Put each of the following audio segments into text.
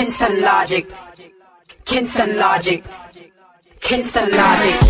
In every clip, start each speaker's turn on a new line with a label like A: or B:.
A: Kinston logic. Kinston logic. Kinston logic.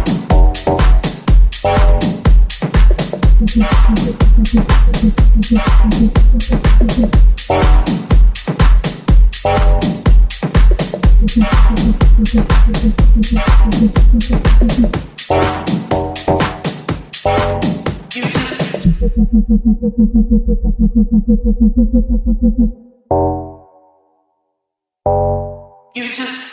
B: you just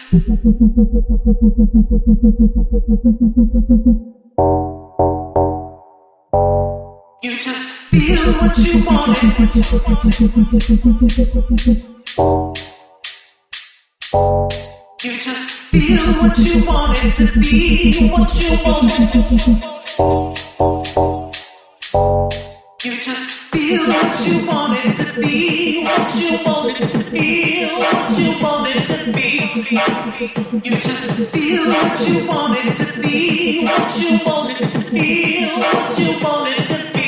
B: you just feel what you wanted. You just feel what you wanted to be, what you wanted. You just feel what you wanted to be, what you wanted to feel, what you wanted to be. You just feel what you wanted to be, what you wanted to feel, what you wanted to be.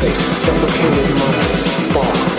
B: They suffocated my spark.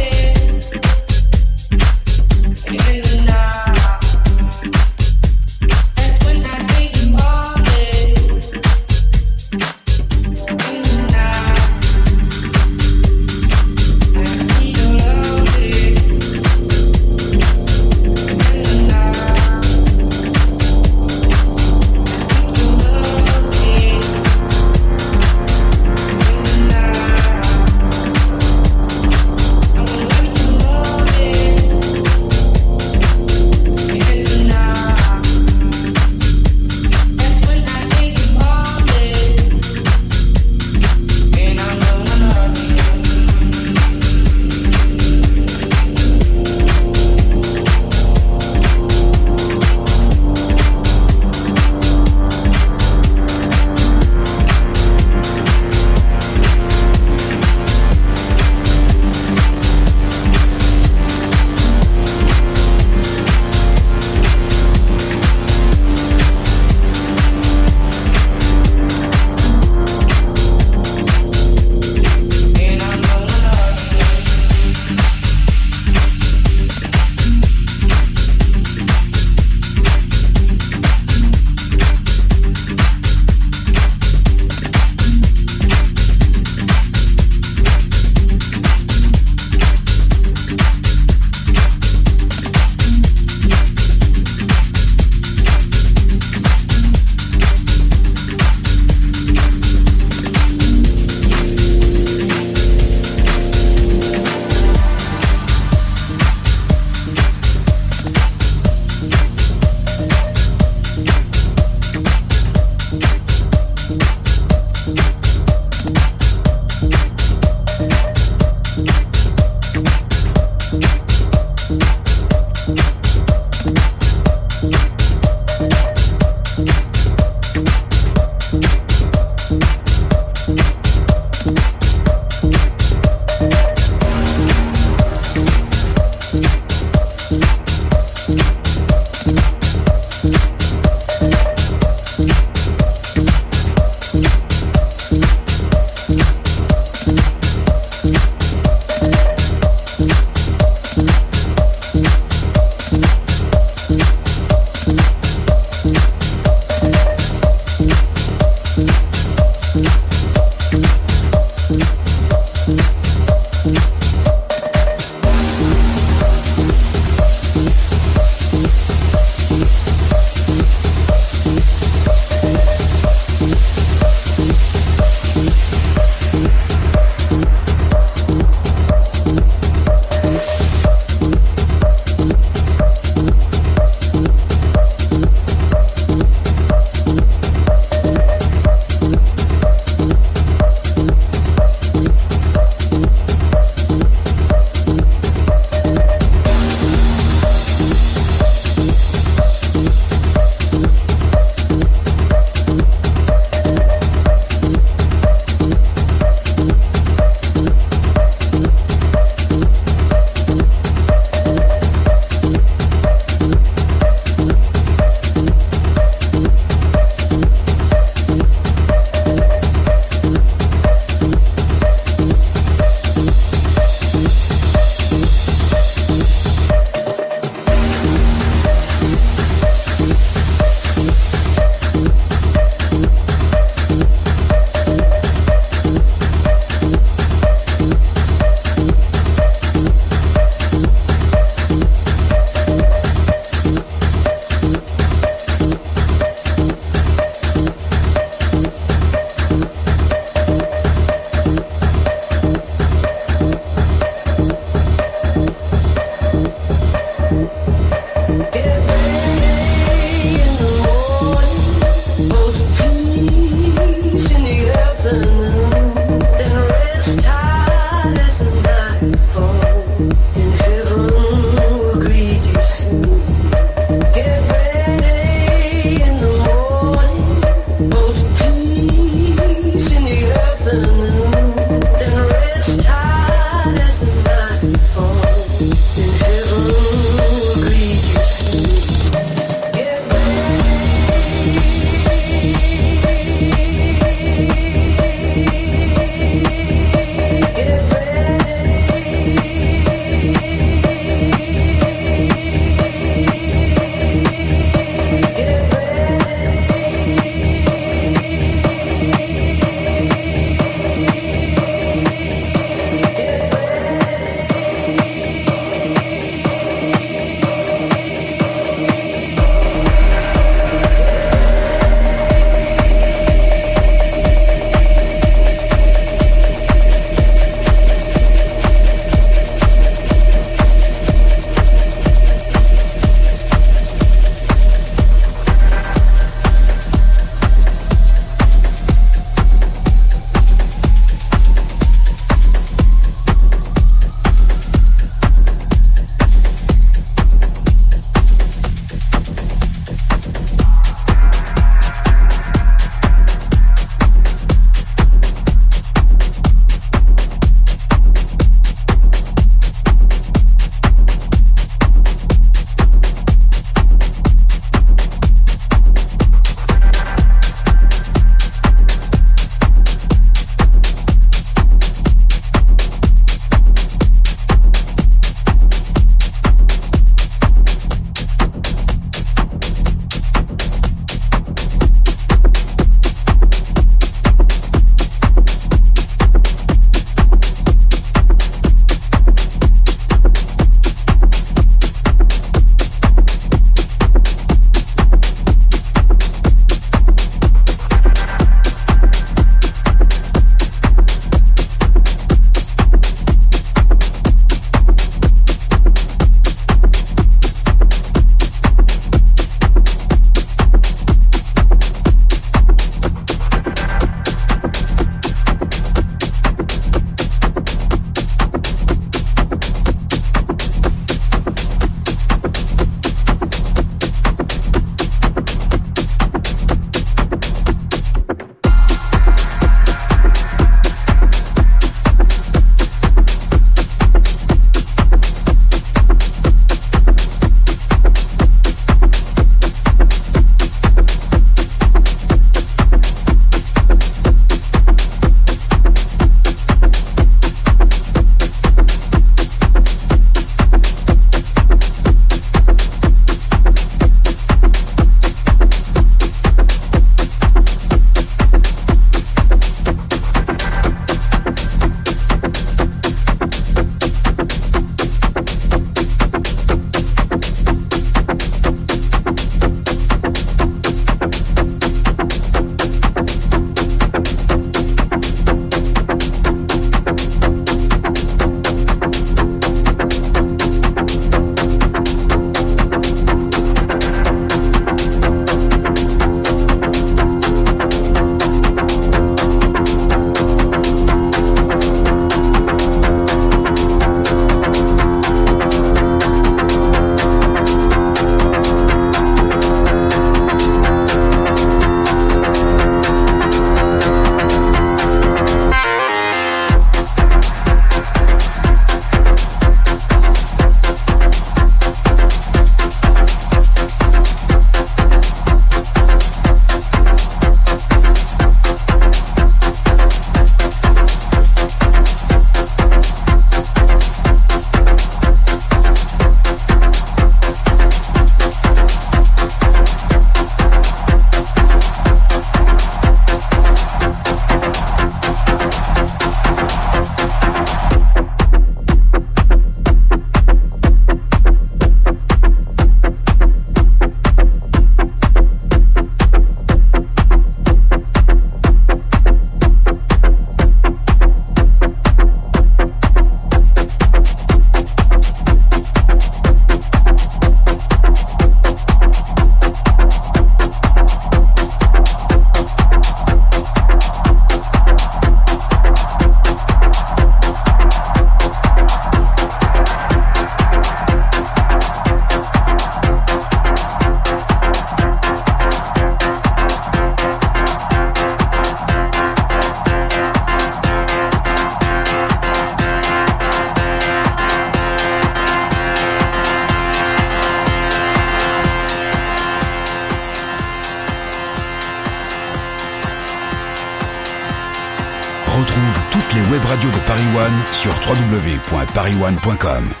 C: paris1.com.